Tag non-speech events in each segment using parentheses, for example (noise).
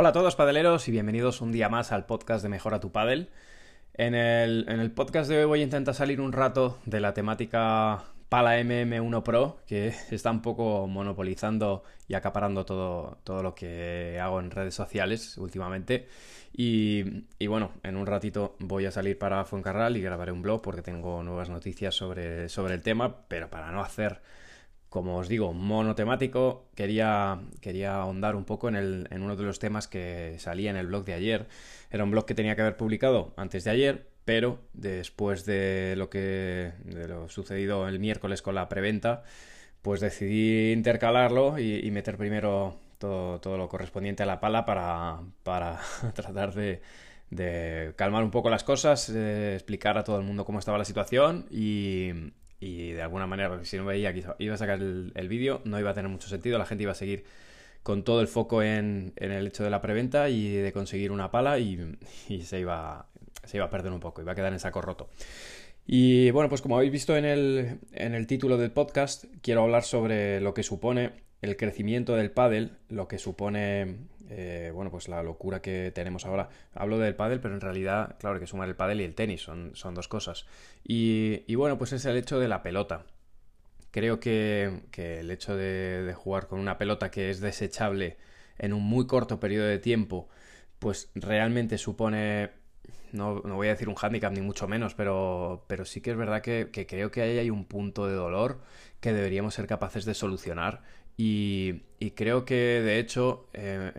Hola a todos padeleros y bienvenidos un día más al podcast de Mejora tu Padel. En el, en el podcast de hoy voy a intentar salir un rato de la temática Pala MM1 Pro, que (laughs) está un poco monopolizando y acaparando todo, todo lo que hago en redes sociales últimamente. Y, y, bueno, en un ratito voy a salir para Fuencarral y grabaré un blog porque tengo nuevas noticias sobre, sobre el tema, pero para no hacer como os digo, monotemático, quería, quería ahondar un poco en, el, en uno de los temas que salía en el blog de ayer. Era un blog que tenía que haber publicado antes de ayer, pero después de lo que de lo sucedido el miércoles con la preventa, pues decidí intercalarlo y, meter primero todo, todo, lo correspondiente a la pala para, para (laughs) tratar de, calmar un poco las cosas, eh, explicar a todo el mundo cómo estaba la situación y, y de alguna manera, si no veía que iba a sacar el, vídeo, no iba a tener mucho sentido, la gente iba a seguir con todo el foco en, el hecho de la preventa y de conseguir una pala y, se, iba, se iba a perder un poco, iba a quedar en saco roto. Y bueno, pues como habéis visto en el, en el título del podcast, quiero hablar sobre lo que supone el crecimiento del pádel, lo que supone eh, bueno, pues la locura que tenemos ahora. Hablo del pádel, pero en realidad, claro, hay que sumar el pádel y el tenis, son, son dos cosas. Y, bueno, pues es el hecho de la pelota. Creo que, el hecho de, jugar con una pelota que es desechable en un muy corto periodo de tiempo, pues realmente supone no, voy a decir un hándicap ni mucho menos, pero, pero sí que es verdad que, que, creo que ahí hay un punto de dolor que deberíamos ser capaces de solucionar y, creo que, de hecho, eh,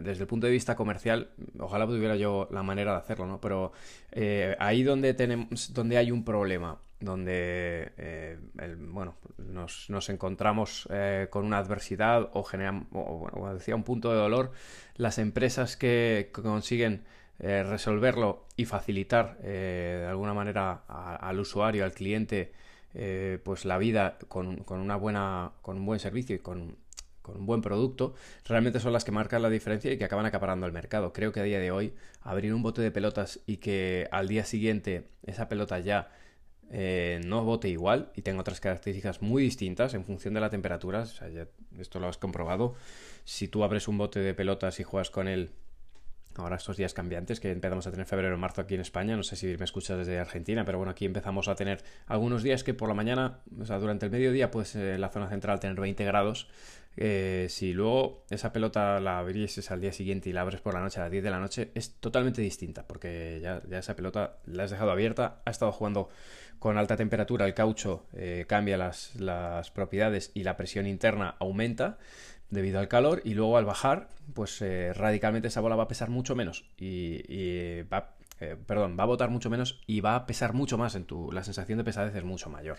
desde el punto de vista comercial, ojalá tuviera yo la manera de hacerlo, ¿no? Pero eh, ahí donde, tenemos, donde hay un problema, donde, eh, bueno, nos, nos encontramos con una adversidad o generamos, o, bueno, decía, un punto de dolor, las empresas que, consiguen resolverlo y facilitar de alguna manera al usuario, al cliente, eh, pues la vida con, una buena, con un buen servicio y con, un buen producto, realmente son las que marcan la diferencia y que acaban acaparando el mercado. Creo que a día de hoy abrir un bote de pelotas y que al día siguiente esa pelota ya eh, no bote igual y tenga otras características muy distintas en función de la temperatura, esto lo has comprobado, si tú abres un bote de pelotas y juegas con él ahora estos días cambiantes que empezamos a tener febrero marzo aquí en España, no sé si me escuchas desde Argentina, pero bueno, aquí empezamos a tener algunos días que por la mañana, o sea, durante el mediodía, pues eh, la zona central tener 20 grados. Eh, si luego esa pelota la abrieses al día siguiente y la abres por la noche a las 10 de la noche, es totalmente distinta, porque ya, esa pelota la has dejado abierta, ha estado jugando con alta temperatura, el caucho eh, cambia las, las propiedades y la presión interna aumenta debido al calor y luego al bajar, pues eh, radicalmente esa bola va a pesar mucho menos y, eh, perdón, va a botar mucho menos y va a pesar mucho más en tu, la sensación de pesadez es mucho mayor.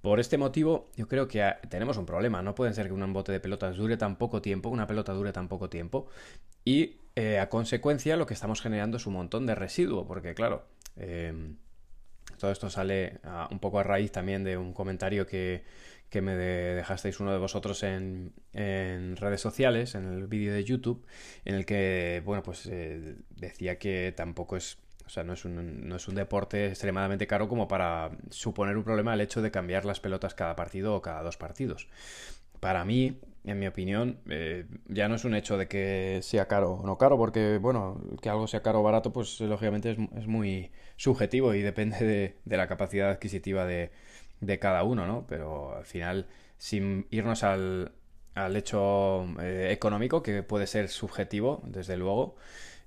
Por este motivo, yo creo que tenemos un problema. No puede ser que un bote de pelotas dure tan poco tiempo, una pelota dure tan poco tiempo. Y eh, a consecuencia, lo que estamos generando es un montón de residuo, porque claro, todo esto sale un poco a raíz también de un comentario que, que me dejasteis uno de vosotros en, redes sociales, en el vídeo de YouTube, en el que, bueno, pues eh, decía que tampoco es, o sea, no es, un, no es un deporte extremadamente caro como para suponer un problema el hecho de cambiar las pelotas cada partido o cada dos partidos. Para mí, en mi opinión, eh, ya no es un hecho de que sea caro o no caro, porque, bueno, que algo sea caro o barato, pues lógicamente es, muy subjetivo y depende de, de la capacidad adquisitiva de, de cada uno, ¿no? Pero al final, sin irnos al, al hecho eh, económico, que puede ser subjetivo, desde luego,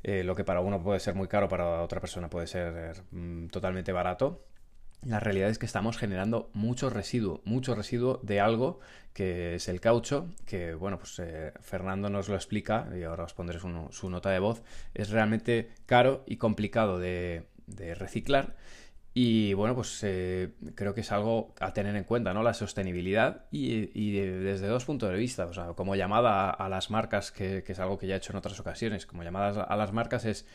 eh, lo que para uno puede ser muy caro, para otra persona puede ser mm, totalmente barato. La realidad es que estamos generando mucho residuo, mucho residuo de algo que es el caucho, que bueno, pues eh, Fernando nos lo explica y ahora os pondré su, su, nota de voz, es realmente caro y complicado de, de reciclar y bueno, pues eh, creo que es algo a tener en cuenta, ¿no? La sostenibilidad y, desde dos puntos de vista, o sea, como llamada a, las marcas, que, es algo que ya he hecho en otras ocasiones, como llamadas a las marcas es,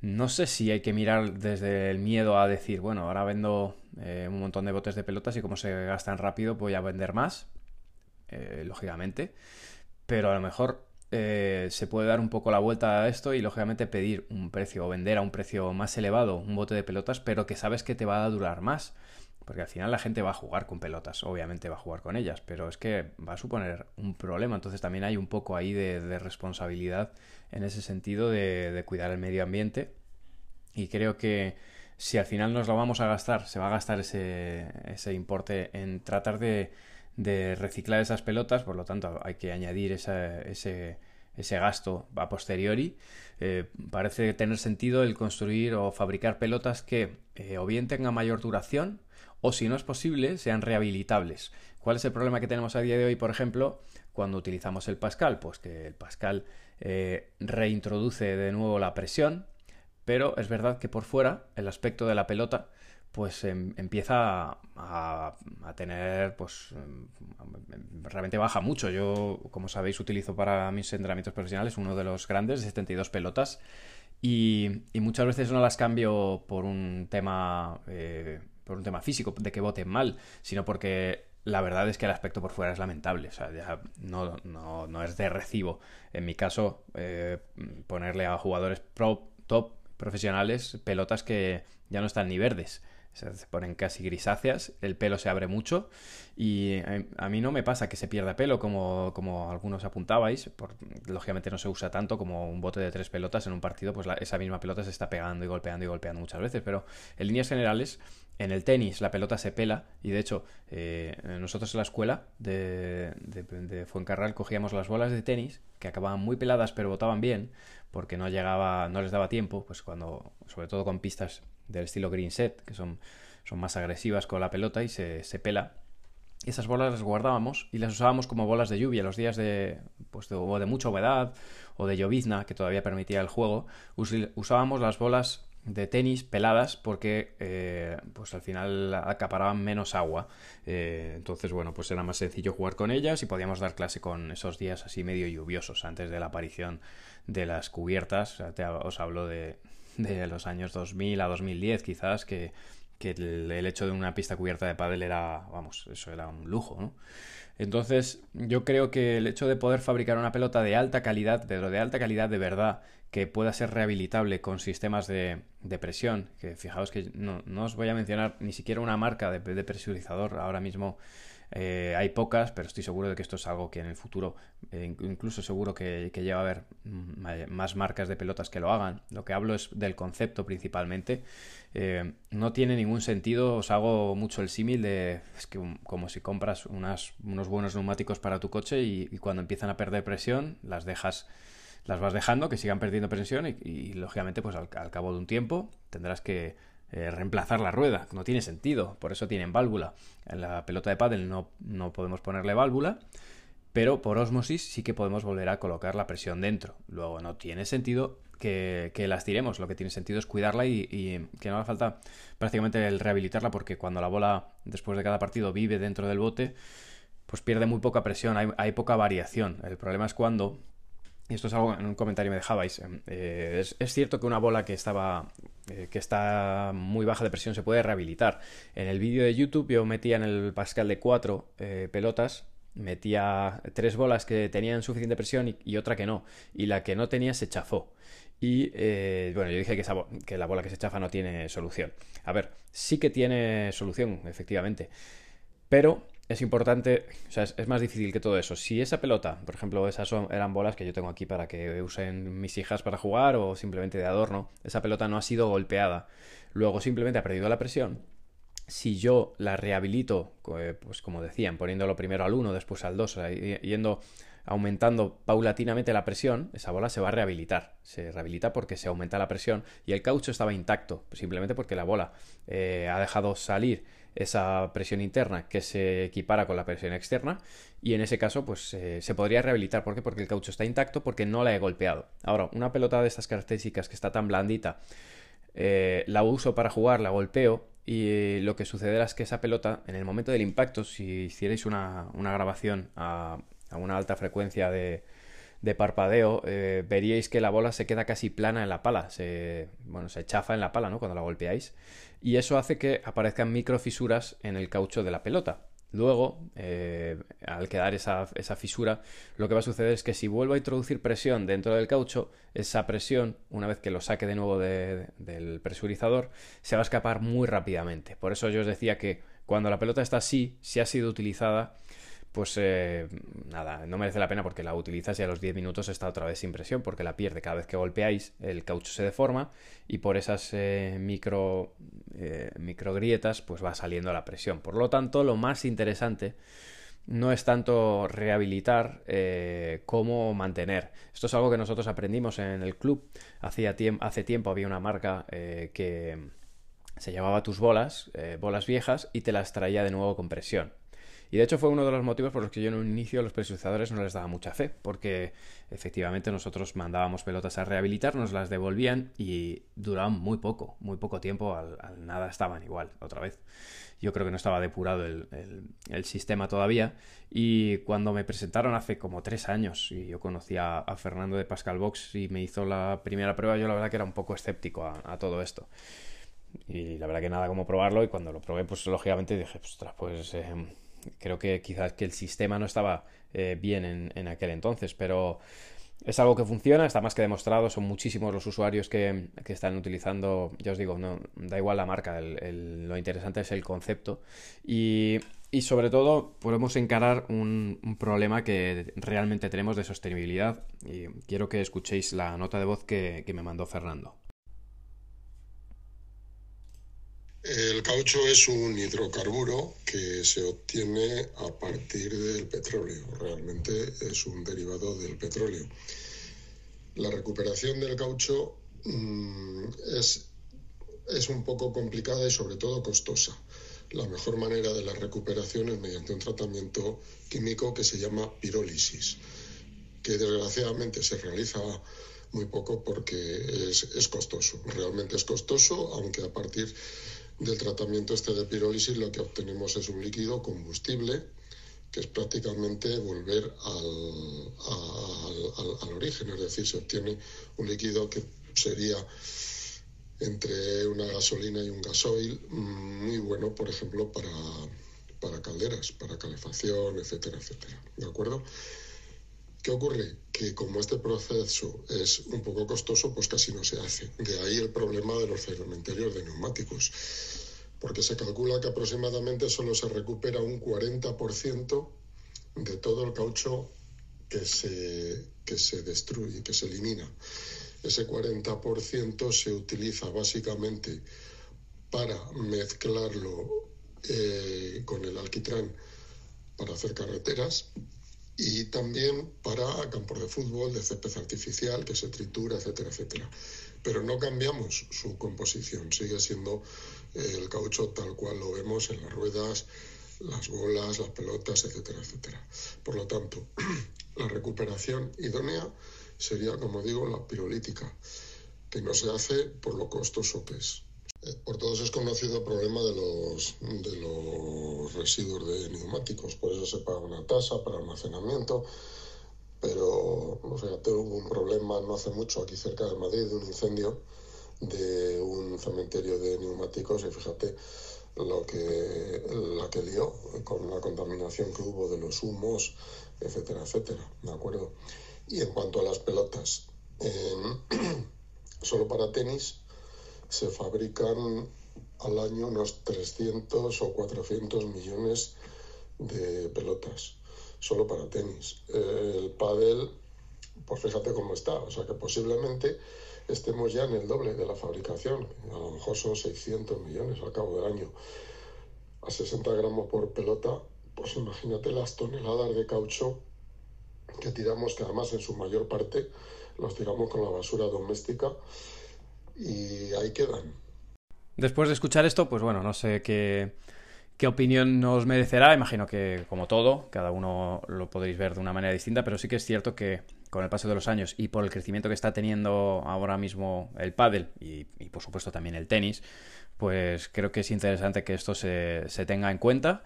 no sé si hay que mirar desde el miedo a decir, bueno, ahora vendo eh, un montón de botes de pelotas y como se gastan rápido voy a vender más, eh, lógicamente, pero a lo mejor eh, se puede dar un poco la vuelta a esto y lógicamente pedir un precio o vender a un precio más elevado un bote de pelotas, pero que sabes que te va a durar más. porque al final la gente va a jugar con pelotas, obviamente va a jugar con ellas, pero es que va a suponer un problema, entonces también hay un poco ahí de, responsabilidad en ese sentido de, cuidar el medio ambiente y creo que si al final nos lo vamos a gastar, se va a gastar ese, ese importe en tratar de, reciclar esas pelotas, por lo tanto hay que añadir ese, ese gasto a posteriori, eh, parece tener sentido el construir o fabricar pelotas que eh, o bien tengan mayor duración o si no es posible, sean rehabilitables. ¿Cuál es el problema que tenemos a día de hoy, por ejemplo, cuando utilizamos el Pascal? Pues que el Pascal eh, reintroduce de nuevo la presión, pero es verdad que por fuera el aspecto de la pelota pues em, empieza a, tener, pues em, realmente baja mucho. Yo, como sabéis, utilizo para mis entrenamientos profesionales uno de los grandes, de 72 pelotas, y, muchas veces no las cambio por un tema eh, por un tema físico, de que voten mal, sino porque la verdad es que el aspecto por fuera es lamentable. O sea, ya no, no, no es de recibo. En mi caso, eh, ponerle a jugadores pro, top profesionales pelotas que ya no están ni verdes se ponen casi grisáceas, el pelo se abre mucho y eh, a mí no me pasa que se pierda pelo como, como algunos apuntabais, por, lógicamente no se usa tanto como un bote de tres pelotas en un partido, pues esa misma pelota se está pegando y golpeando y golpeando muchas veces, pero en líneas generales en el tenis la pelota se pela y de hecho eh, nosotros en la escuela de, de, de, Fuencarral cogíamos las bolas de tenis que acababan muy peladas pero botaban bien porque no llegaba, no les daba tiempo, pues cuando, sobre todo con pistas del estilo green set, que son, son más agresivas con la pelota y se, se pela. esas bolas las guardábamos y las usábamos como bolas de lluvia los días de, pues de, de mucha humedad o de llovizna que todavía permitía el juego. usábamos las bolas de tenis peladas porque eh, pues al final acaparaban menos agua eh, entonces bueno pues era más sencillo jugar con ellas y podíamos dar clase con esos días así medio lluviosos antes de la aparición de las cubiertas os hablo de, de los años 2000 a 2010 quizás que, que el, hecho de una pista cubierta de pádel era, vamos, eso era un lujo, ¿no? Entonces, yo creo que el hecho de poder fabricar una pelota de alta calidad, pero de alta calidad de verdad, que pueda ser rehabilitable con sistemas de, de presión, que fijaos que no, no, os voy a mencionar ni siquiera una marca de, de presurizador ahora mismo eh, hay pocas, pero estoy seguro de que esto es algo que en el futuro, eh, incluso seguro que, que lleva a haber mm, más marcas de pelotas que lo hagan. Lo que hablo es del concepto principalmente. Eh, no tiene ningún sentido, os hago mucho el símil de es que como si compras unos buenos neumáticos para tu coche y, cuando empiezan a perder presión las dejas las vas dejando que sigan perdiendo presión y, lógicamente pues al, cabo de un tiempo tendrás que eh, reemplazar la rueda. No tiene sentido, por eso tienen válvula. En la pelota de pádel no, no podemos ponerle válvula, pero por osmosis sí que podemos volver a colocar la presión dentro. Luego no tiene sentido que, las tiremos, lo que tiene sentido es cuidarla y, que no haga falta prácticamente el rehabilitarla porque cuando la bola después de cada partido vive dentro del bote, pues pierde muy poca presión, hay, hay poca variación. El problema es cuando y esto es algo en un comentario me dejabais, em, eh, es, cierto que una bola que estaba eh, que está muy baja de presión se puede rehabilitar. En el vídeo de YouTube yo metía en el Pascal de cuatro eh, pelotas, metía tres bolas que tenían suficiente presión y, otra que no, y la que no tenía se chafó. Y bueno, yo dije que, que la bola que se chafa no tiene solución. A ver, sí que tiene solución, efectivamente. Pero es importante, o sea, es, más difícil que todo eso. Si esa pelota, por ejemplo, esas son, eran bolas que yo tengo aquí para que usen mis hijas para jugar o simplemente de adorno, esa pelota no ha sido golpeada, luego simplemente ha perdido la presión. Si yo la rehabilito, pues como decían, poniéndolo primero al 1, después al 2, yendo aumentando paulatinamente la presión, esa bola se va a rehabilitar. Se rehabilita porque se aumenta la presión y el caucho estaba intacto, simplemente porque la bola eh, ha dejado salir esa presión interna que se equipara con la presión externa y en ese caso pues eh, se podría rehabilitar. ¿Por qué? Porque el caucho está intacto porque no la he golpeado. Ahora, una pelota de estas características que está tan blandita, eh, la uso para jugar, la golpeo y lo que sucederá es que esa pelota en el momento del impacto, si hicierais una, grabación a, una alta frecuencia de, de parpadeo, eh, veríais que la bola se queda casi plana en la pala, se, bueno, se chafa en la pala, ¿no? Cuando la golpeáis y eso hace que aparezcan microfisuras en el caucho de la pelota. Luego, eh, al quedar esa, fisura, lo que va a suceder es que si vuelvo a introducir presión dentro del caucho, esa presión, una vez que lo saque de nuevo del presurizador, se va a escapar muy rápidamente. Por eso yo os decía que Cuando la pelota está así, si ha sido utilizada, pues eh, nada, no merece la pena porque la utilizas y a los 10 minutos está otra vez sin presión porque la pierde. Cada vez que golpeáis, el caucho se deforma y por esas eh, micro, eh, micro grietas pues va saliendo la presión. Por lo tanto, lo más interesante no es tanto rehabilitar como mantener. Esto es algo que nosotros aprendimos en el club. Hacía hace tiempo había una marca que se llamaba tus bolas, bolas viejas, y te las traía de nuevo con presión. Y de hecho fue uno de los motivos por los que yo en un inicio a los presurizadores no les daba mucha fe, porque efectivamente nosotros mandábamos pelotas a rehabilitar, nos las devolvían y duraban muy poco, muy poco tiempo, al, nada estaban igual, otra vez. Yo creo que no estaba depurado el, el, sistema todavía. Y cuando me presentaron hace como tres años y yo conocía a, Fernando de Pascal Box y me hizo la primera prueba, yo la verdad que era un poco escéptico a, todo esto. Y la verdad que nada como probarlo y cuando lo probé, pues lógicamente dije, ostras, pues eh, creo que quizás que el sistema no estaba eh, bien en, aquel entonces, pero es algo que funciona, está más que demostrado, son muchísimos los usuarios que, están utilizando, ya os digo, no da igual la marca, lo interesante es el concepto y, sobre todo podemos encarar un, problema que realmente tenemos de sostenibilidad y quiero que escuchéis la nota de voz que me mandó Fernando. El caucho es un hidrocarburo que se obtiene a partir del petróleo. Realmente es un derivado del petróleo. La recuperación del caucho mm, es, es un poco complicada y sobre todo costosa. La mejor manera de la recuperación es mediante un tratamiento químico que se llama pirólisis, que desgraciadamente se realiza muy poco porque es, es costoso. Realmente es costoso, aunque a partir del tratamiento este de pirólisis lo que obtenemos es un líquido combustible que es prácticamente volver al, al, origen, es decir, se obtiene un líquido que sería entre una gasolina y un gasoil muy bueno, por ejemplo, para, para calderas, para calefacción, etcétera, etcétera. ¿De acuerdo? ¿Qué ocurre? Que como este proceso es un poco costoso, pues casi no se hace. De ahí el problema de los cementerios de neumáticos, porque se calcula que aproximadamente solo se recupera un 40% de todo el caucho que se, que se destruye, que se elimina. Ese 40% se utiliza básicamente para mezclarlo eh, con el alquitrán para hacer carreteras y también para campos de fútbol, de césped artificial que se tritura, etcétera, etcétera. Pero no cambiamos su composición, sigue siendo eh, el caucho tal cual lo vemos en las ruedas, las bolas, las pelotas, etcétera, etcétera. Por lo tanto, (clears throat) la recuperación idónea sería, como digo, la pirolítica, que no se hace por lo costoso que es. Eh, por todos es conocido el problema de los, de los residuos de neumáticos, por eso se paga una tasa para almacenamiento, pero no sé, hubo un problema no hace mucho aquí cerca de Madrid de un incendio de un cementerio de neumáticos. Y fíjate lo que la que dio con la contaminación que hubo de los humos, etcétera, etcétera, ¿de acuerdo? Y en cuanto a las pelotas, (clears throat) solo para tenis se fabrican al año unos 300 o 400 millones de pelotas, solo para tenis. El pádel, pues fíjate cómo está, o sea que posiblemente estemos ya en el doble de la fabricación, a lo mejor son 600 millones al cabo del año. A 60 gramos por pelota, pues imagínate las toneladas de caucho que tiramos, que además en su mayor parte los tiramos con la basura doméstica y ahí quedan. Después de escuchar esto, pues bueno, no sé qué, qué opinión nos merecerá. Imagino que, como todo, cada uno lo podréis ver de una manera distinta, pero sí que es cierto que con el paso de los años y por el crecimiento que está teniendo ahora mismo el pádel y, por supuesto también el tenis, pues creo que es interesante que esto se, se tenga en cuenta.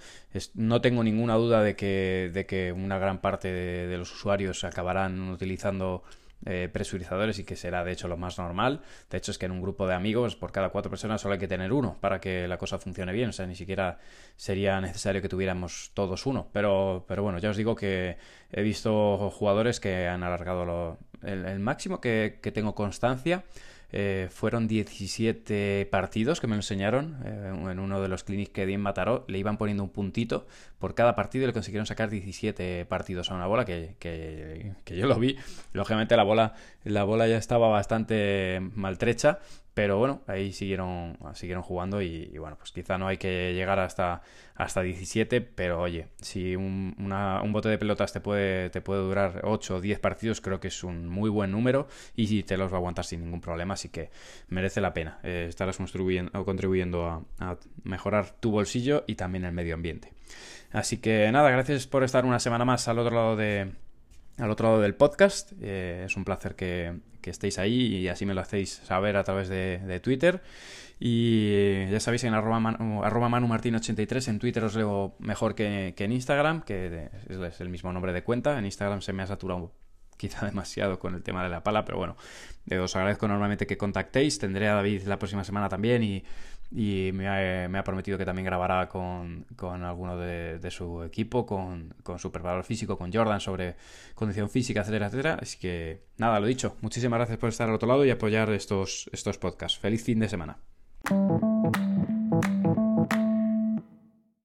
no tengo ninguna duda de que, de que una gran parte de los usuarios acabarán utilizando eh, presurizadores y que será de hecho lo más normal. De hecho es que en un grupo de amigos por cada cuatro personas solo hay que tener uno para que la cosa funcione bien. O sea, ni siquiera sería necesario que tuviéramos todos uno. Pero, pero bueno, ya os digo que he visto jugadores que han alargado el, máximo que, tengo constancia. Eh, fueron 17 partidos que me enseñaron eh, en uno de los clinics que di en Mataró. Le iban poniendo un puntito por cada partido y le consiguieron sacar 17 partidos a una bola que, que, que yo lo vi. Lógicamente la bola, la bola ya estaba bastante maltrecha pero bueno, ahí siguieron, siguieron jugando y, bueno, pues quizá no hay que llegar hasta, hasta 17, pero oye, si un, bote de pelotas te puede, te puede durar 8 o 10 partidos, creo que es un muy buen número y te los va a aguantar sin ningún problema, así que merece la pena. Eh, estarás contribuyendo, contribuyendo a, a mejorar tu bolsillo y también el medio ambiente. Así que nada, gracias por estar una semana más al otro lado de, al otro lado del podcast. Eh, es un placer que, estéis ahí y así me lo hacéis saber a través de, Twitter. Y ya sabéis, en arroba, manumartin83 en Twitter os leo mejor que, en Instagram, que es el mismo nombre de cuenta. En Instagram se me ha saturado quizá (laughs) demasiado con el tema de la pala, pero bueno, os agradezco normalmente que contactéis. Tendré a David la próxima semana también y y me ha, prometido que también grabará con, alguno de, su equipo, con, con su preparador físico, con Jordan, sobre condición física, etcétera, etcétera. Así que nada, lo dicho. Muchísimas gracias por estar al otro lado y apoyar estos, estos podcasts. Feliz fin de semana.